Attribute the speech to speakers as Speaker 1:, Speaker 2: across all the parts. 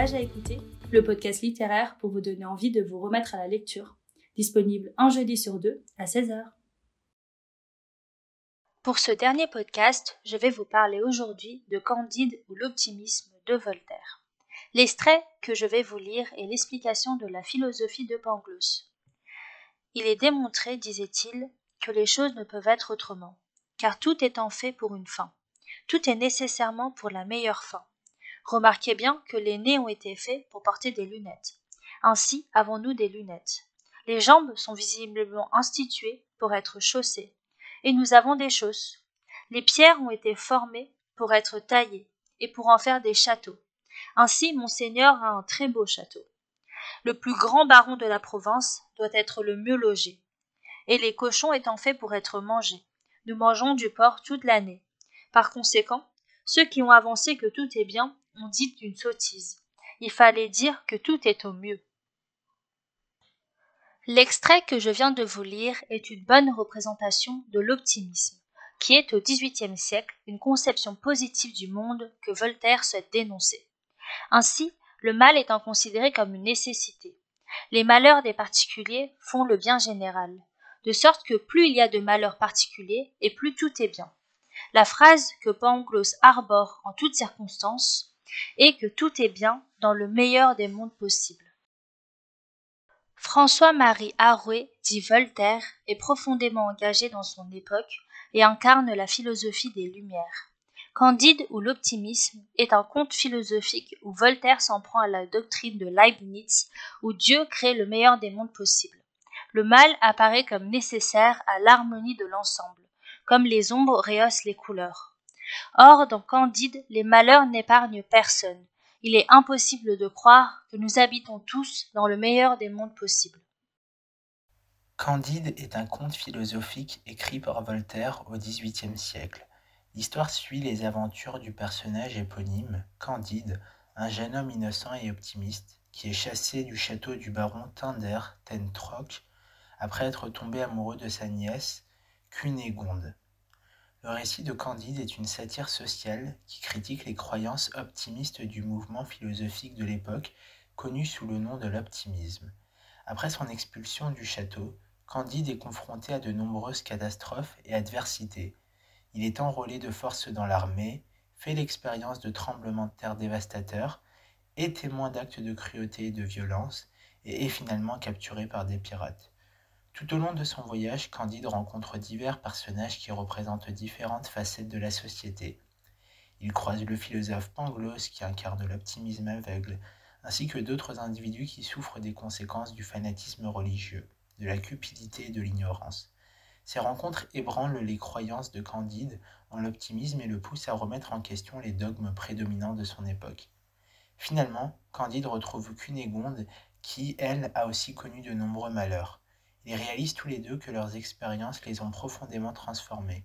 Speaker 1: À écouter, le podcast littéraire pour vous donner envie de vous remettre à la lecture. Disponible un jeudi sur deux à 16h. Pour ce dernier podcast, je vais vous parler aujourd'hui de Candide ou l'optimisme de Voltaire. L'extrait que je vais vous lire est l'explication de la philosophie de Pangloss. Il est démontré, disait-il, que les choses ne peuvent être autrement, car tout étant fait pour une fin. Tout est nécessairement pour la meilleure fin. Remarquez bien que les nez ont été faits pour porter des lunettes. Ainsi avons-nous des lunettes. Les jambes sont visiblement instituées pour être chaussées, et nous avons des chausses. Les pierres ont été formées pour être taillées, et pour en faire des châteaux. Ainsi monseigneur a un très beau château. Le plus grand baron de la Provence doit être le mieux logé. Et les cochons étant faits pour être mangés, nous mangeons du porc toute l'année. Par conséquent, ceux qui ont avancé que tout est bien ont dit une sottise. Il fallait dire que tout est au mieux. L'extrait que je viens de vous lire est une bonne représentation de l'optimisme, qui est au XVIIIe siècle une conception positive du monde que Voltaire souhaite dénoncer. Ainsi, le mal étant considéré comme une nécessité. Les malheurs des particuliers font le bien général, de sorte que plus il y a de malheurs particuliers, et plus tout est bien. La phrase que Pangloss arbore en toutes circonstances est que tout est bien dans le meilleur des mondes possibles. François-Marie Arouet, dit Voltaire, est profondément engagé dans son époque et incarne la philosophie des Lumières. Candide ou l'optimisme est un conte philosophique où Voltaire s'en prend à la doctrine de Leibniz où Dieu crée le meilleur des mondes possibles. Le mal apparaît comme nécessaire à l'harmonie de l'ensemble, comme les ombres rehaussent les couleurs. Or, dans Candide, les malheurs n'épargnent personne. Il est impossible de croire que nous habitons tous dans le meilleur des mondes possibles.
Speaker 2: Candide est un conte philosophique écrit par Voltaire au XVIIIe siècle. L'histoire suit les aventures du personnage éponyme, Candide, un jeune homme innocent et optimiste, qui est chassé du château du baron Tinder Tentroc après être tombé amoureux de sa nièce, Cunégonde. Le récit de Candide est une satire sociale qui critique les croyances optimistes du mouvement philosophique de l'époque, connu sous le nom de l'optimisme. Après son expulsion du château, Candide est confronté à de nombreuses catastrophes et adversités, il est enrôlé de force dans l'armée, fait l'expérience de tremblements de terre dévastateurs, est témoin d'actes de cruauté et de violence, et est finalement capturé par des pirates. Tout au long de son voyage, Candide rencontre divers personnages qui représentent différentes facettes de la société. Il croise le philosophe Pangloss qui incarne l'optimisme aveugle, ainsi que d'autres individus qui souffrent des conséquences du fanatisme religieux, de la cupidité et de l'ignorance. Ces rencontres ébranlent les croyances de Candide en l'optimisme et le poussent à remettre en question les dogmes prédominants de son époque. Finalement, Candide retrouve Cunégonde qui, elle, a aussi connu de nombreux malheurs. Ils réalisent tous les deux que leurs expériences les ont profondément transformés.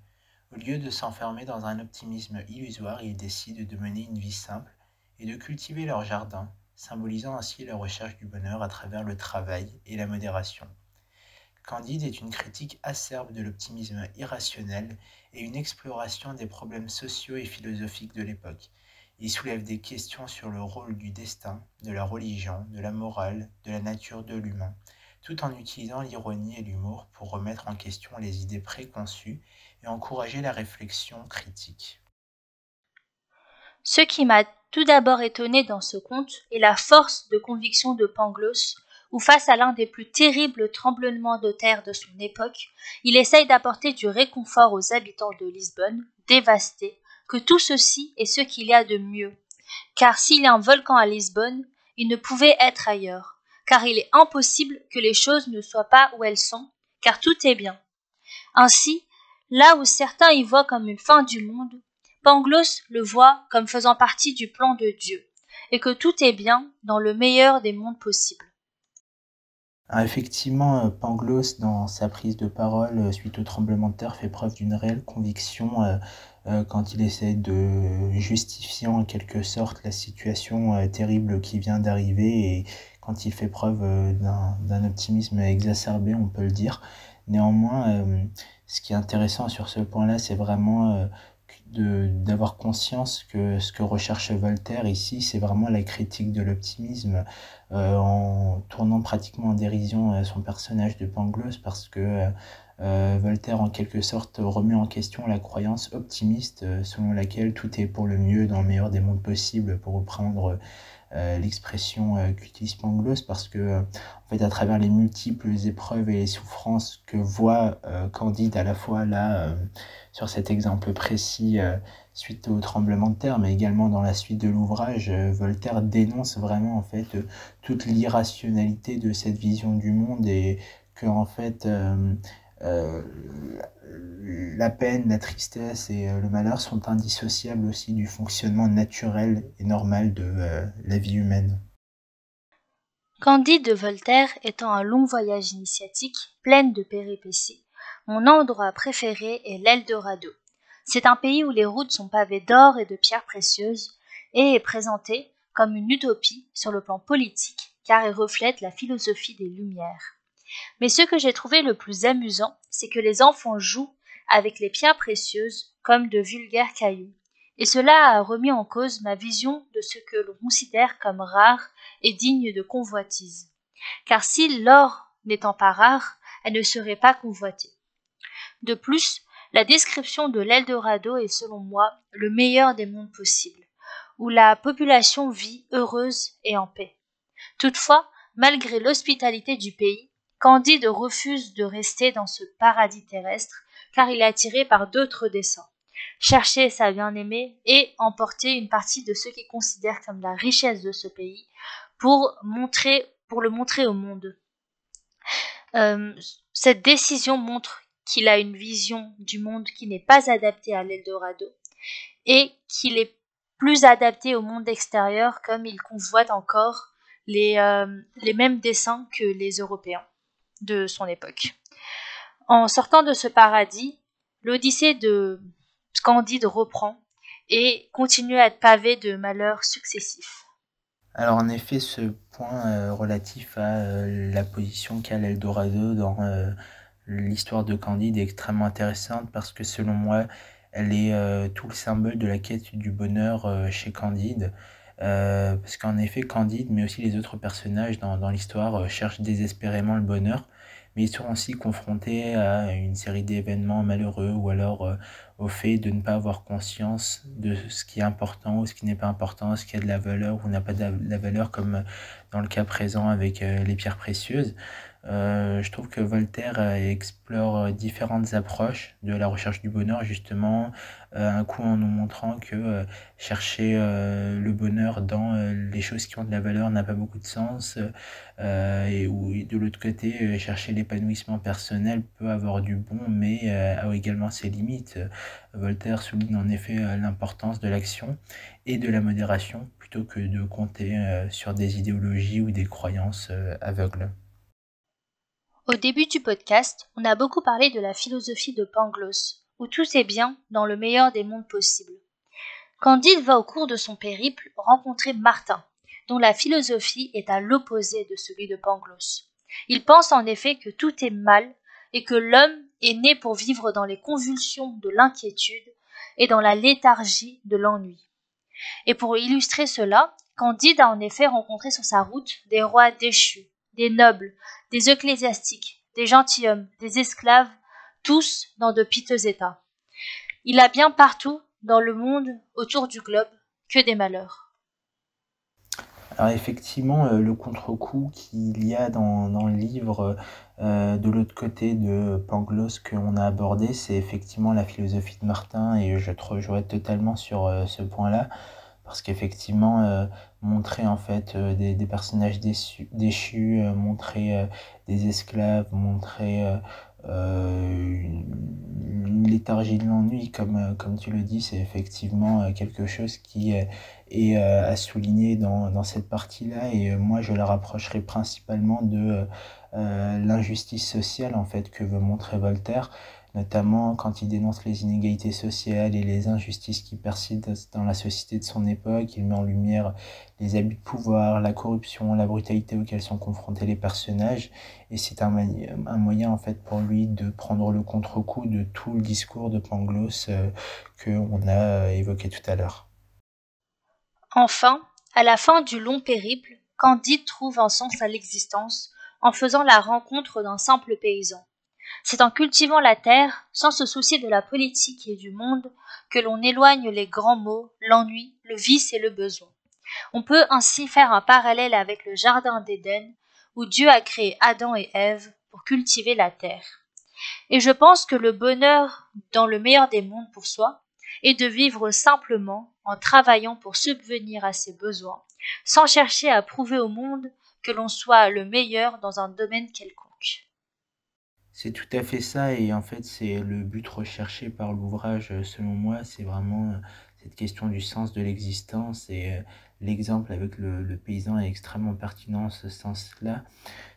Speaker 2: Au lieu de s'enfermer dans un optimisme illusoire, ils décident de mener une vie simple et de cultiver leur jardin, symbolisant ainsi la recherche du bonheur à travers le travail et la modération. Candide est une critique acerbe de l'optimisme irrationnel et une exploration des problèmes sociaux et philosophiques de l'époque. Il soulève des questions sur le rôle du destin, de la religion, de la morale, de la nature de l'humain, tout en utilisant l'ironie et l'humour pour remettre en question les idées préconçues et encourager la réflexion critique.
Speaker 1: Ce qui m'a tout d'abord étonné dans ce conte est la force de conviction de Pangloss où face à l'un des plus terribles tremblements de terre de son époque, il essaye d'apporter du réconfort aux habitants de Lisbonne, dévastés, que tout ceci est ce qu'il y a de mieux. Car s'il y a un volcan à Lisbonne, il ne pouvait être ailleurs, car il est impossible que les choses ne soient pas où elles sont, car tout est bien. Ainsi, là où certains y voient comme une fin du monde, Pangloss le voit comme faisant partie du plan de Dieu, et que tout est bien dans le meilleur des mondes possibles.
Speaker 2: Ah, effectivement, euh, Pangloss, dans sa prise de parole euh, suite au tremblement de terre, fait preuve d'une réelle conviction euh, quand il essaie de justifier en quelque sorte la situation terrible qui vient d'arriver et quand il fait preuve d'un optimisme exacerbé, on peut le dire. Néanmoins, ce qui est intéressant sur ce point-là, c'est vraiment d'avoir conscience que ce que recherche Voltaire ici, c'est vraiment la critique de l'optimisme, euh, en tournant pratiquement en dérision euh, son personnage de Pangloss, parce que euh, Voltaire, en quelque sorte, remet en question la croyance optimiste selon laquelle tout est pour le mieux dans le meilleur des mondes possibles, pour reprendre euh, l'expression euh, qu'utilise Pangloss parce que euh, en fait à travers les multiples épreuves et les souffrances que voit Candide à la fois là sur cet exemple précis suite au tremblement de terre mais également dans la suite de l'ouvrage Voltaire dénonce vraiment en fait toute l'irrationalité de cette vision du monde et que en fait euh, la peine, la tristesse et euh, le malheur sont indissociables aussi du fonctionnement naturel et normal de euh, la vie humaine.
Speaker 1: Candide de Voltaire étant un long voyage initiatique plein de péripéties, mon endroit préféré est l'Eldorado. C'est un pays où les routes sont pavées d'or et de pierres précieuses et est présenté comme une utopie sur le plan politique car il reflète la philosophie des Lumières. Mais ce que j'ai trouvé le plus amusant, c'est que les enfants jouent avec les pierres précieuses comme de vulgaires cailloux. Et cela a remis en cause ma vision de ce que l'on considère comme rare et digne de convoitise. Car si l'or n'étant pas rare, elle ne serait pas convoitée. De plus, la description de l'Eldorado est selon moi le meilleur des mondes possibles, où la population vit heureuse et en paix. Toutefois, malgré l'hospitalité du pays, Candide refuse de rester dans ce paradis terrestre, car il est attiré par d'autres desseins. Chercher sa bien-aimée et emporter une partie de ce qu'il considère comme la richesse de ce pays pour montrer, pour le montrer au monde. Euh, cette décision montre qu'il a une vision du monde qui n'est pas adaptée à l'Eldorado et qu'il est plus adapté au monde extérieur comme il convoite encore les, euh, les mêmes dessins que les Européens de son époque. En sortant de ce paradis, l'Odyssée de Candide reprend et continue à être pavée de malheurs successifs.
Speaker 2: Alors en effet, ce point euh, relatif à euh, la position qu'a l'Eldorado dans euh, l'histoire de Candide est extrêmement intéressante parce que selon moi, elle est tout le symbole de la quête du bonheur chez Candide. Euh, parce qu'en effet, Candide, mais aussi les autres personnages dans, l'histoire, euh, cherchent désespérément le bonheur, mais ils sont aussi confrontés à une série d'événements malheureux ou alors euh, au fait de ne pas avoir conscience de ce qui est important ou ce qui n'est pas important, ce qui a de la valeur ou n'a pas de la valeur, comme dans le cas présent avec les pierres précieuses. Euh, je trouve que Voltaire euh, explore euh, différentes approches de la recherche du bonheur, justement, un coup en nous montrant que chercher le bonheur dans les choses qui ont de la valeur n'a pas beaucoup de sens, et de l'autre côté, chercher l'épanouissement personnel peut avoir du bon, mais a également ses limites. Voltaire souligne en effet l'importance de l'action et de la modération plutôt que de compter sur des idéologies ou des croyances aveugles.
Speaker 1: Au début du podcast, on a beaucoup parlé de la philosophie de Pangloss, où tout est bien dans le meilleur des mondes possibles. Candide va au cours de son périple rencontrer Martin, dont la philosophie est à l'opposé de celui de Pangloss. Il pense en effet que tout est mal et que l'homme est né pour vivre dans les convulsions de l'inquiétude et dans la léthargie de l'ennui. Et pour illustrer cela, Candide a en effet rencontré sur sa route des rois déchus, des nobles, des ecclésiastiques, des gentilshommes, des esclaves, tous dans de piteux états. Il a bien partout, dans le monde, autour du globe, que des malheurs.
Speaker 2: Alors effectivement, euh, le contre-coup qu'il y a dans, le livre euh, de l'autre côté de Pangloss qu'on a abordé, c'est effectivement la philosophie de Martin et je te rejoins totalement sur euh, ce point-là parce qu'effectivement euh, montrer en fait euh, des, des, personnages déçus, déchus euh, montrer des esclaves montrer une, léthargie de l'ennui comme comme tu le dis c'est effectivement quelque chose qui est, à souligner dans, dans cette partie là et moi je la rapprocherai principalement de l'injustice sociale en fait que veut montrer Voltaire notamment quand il dénonce les inégalités sociales et les injustices qui persistent dans la société de son époque. Il met en lumière les abus de pouvoir, la corruption, la brutalité auxquelles sont confrontés les personnages. Et c'est un, moyen, en fait, pour lui de prendre le contre-coup de tout le discours de Pangloss euh, qu'on a évoqué tout à l'heure.
Speaker 1: Enfin, à la fin du long périple, Candide trouve un sens à l'existence en faisant la rencontre d'un simple paysan. C'est en cultivant la terre, sans se soucier de la politique et du monde, que l'on éloigne les grands maux, l'ennui, le vice et le besoin. On peut ainsi faire un parallèle avec le jardin d'Éden, où Dieu a créé Adam et Ève pour cultiver la terre. Et je pense que le bonheur, dans le meilleur des mondes pour soi, est de vivre simplement en travaillant pour subvenir à ses besoins, sans chercher à prouver au monde que l'on soit le meilleur dans un domaine quelconque.
Speaker 2: C'est tout à fait ça, et en fait, c'est le but recherché par l'ouvrage, selon moi, c'est vraiment euh, cette question du sens de l'existence, et euh, l'exemple avec le, paysan est extrêmement pertinent en ce sens-là.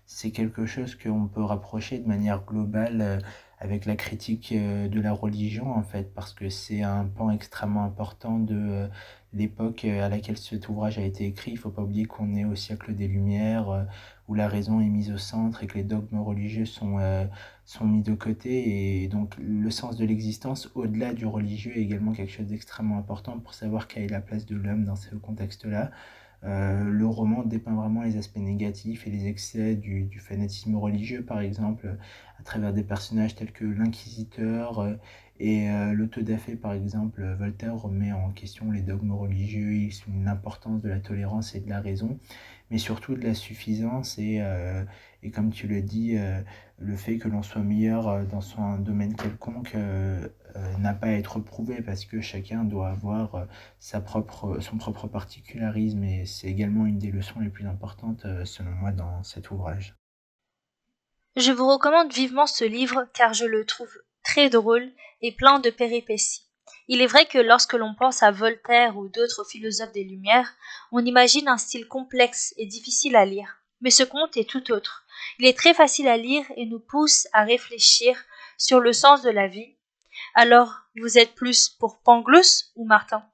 Speaker 2: C'est quelque chose qu'on peut rapprocher de manière globale euh, avec la critique de la religion, en fait, parce que c'est un pan extrêmement important de l'époque euh, à laquelle cet ouvrage a été écrit. Il ne faut pas oublier qu'on est au siècle des Lumières, euh, où la raison est mise au centre et que les dogmes religieux sont, euh, sont mis de côté. Et donc le sens de l'existence, au-delà du religieux, est également quelque chose d'extrêmement important pour savoir quelle est la place de l'homme dans ce contexte-là. le roman dépeint vraiment les aspects négatifs et les excès du, du fanatisme religieux, par exemple, à travers des personnages tels que l'inquisiteur et euh, l'autodafé, par exemple, Voltaire remet en question les dogmes religieux, l'importance de la tolérance et de la raison, mais surtout de la suffisance et, euh, et comme tu le dis, euh, le fait que l'on soit meilleur dans son domaine quelconque n'a pas à être prouvé parce que chacun doit avoir sa propre, son propre particularisme et c'est également une des leçons les plus importantes selon moi dans cet ouvrage.
Speaker 1: Je vous recommande vivement ce livre car je le trouve très drôle et plein de péripéties. Il est vrai que lorsque l'on pense à Voltaire ou d'autres philosophes des Lumières, on imagine un style complexe et difficile à lire. Mais ce conte est tout autre. Il est très facile à lire et nous pousse à réfléchir sur le sens de la vie. Alors, vous êtes plus pour Pangloss ou Martin?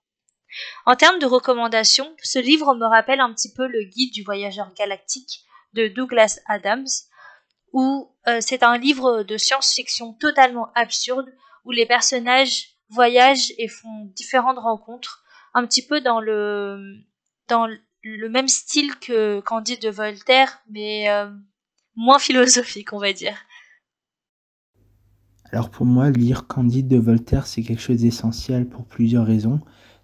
Speaker 1: En termes de recommandations, ce livre me rappelle un petit peu le guide du voyageur galactique de Douglas Adams, où euh, c'est un livre de science-fiction totalement absurde où les personnages voyagent et font différentes rencontres, un petit peu dans le même style que Candide de Voltaire, mais euh, moins philosophique, on va dire.
Speaker 2: Alors pour moi, lire Candide de Voltaire, c'est quelque chose d'essentiel pour plusieurs raisons.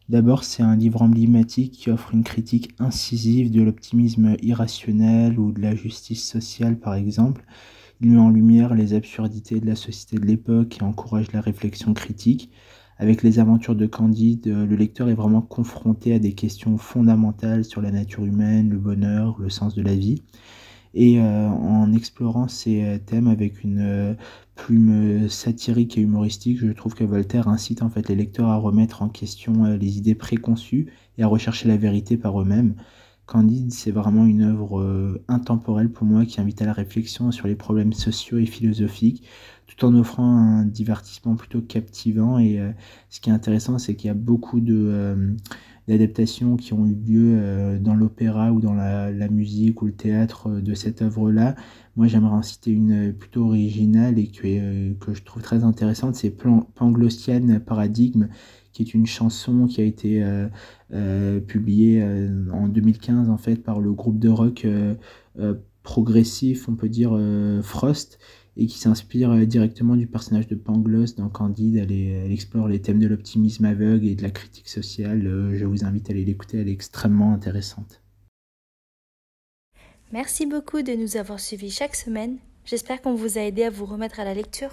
Speaker 2: D'abord, c'est un livre emblématique qui offre une critique incisive de l'optimisme irrationnel ou de la justice sociale, par exemple. Il met en lumière les absurdités de la société de l'époque et encourage la réflexion critique. Avec les aventures de Candide, euh, le lecteur est vraiment confronté à des questions fondamentales sur la nature humaine, le bonheur, le sens de la vie. Et euh, en explorant ces euh, thèmes avec une plume satirique et humoristique, je trouve que Voltaire incite en fait les lecteurs à remettre en question les idées préconçues et à rechercher la vérité par eux-mêmes. Candide, c'est vraiment une œuvre euh, intemporelle pour moi qui invite à la réflexion sur les problèmes sociaux et philosophiques, tout en offrant un divertissement plutôt captivant. Et euh, ce qui est intéressant, c'est qu'il y a beaucoup de euh, d'adaptations qui ont eu lieu dans l'opéra ou dans la, musique ou le théâtre de cette œuvre-là. Moi, j'aimerais en citer une plutôt originale et que, que je trouve très intéressante, c'est Panglossian Paradigme, qui est une chanson qui a été euh, euh, publiée euh, en 2015 en fait par le groupe de rock progressif, on peut dire Frost, et qui s'inspire directement du personnage de Pangloss dans Candide. Elle, explore les thèmes de l'optimisme aveugle et de la critique sociale. je vous invite à aller l'écouter, elle est extrêmement intéressante.
Speaker 1: Merci beaucoup de nous avoir suivis chaque semaine. J'espère qu'on vous a aidé à vous remettre à la lecture.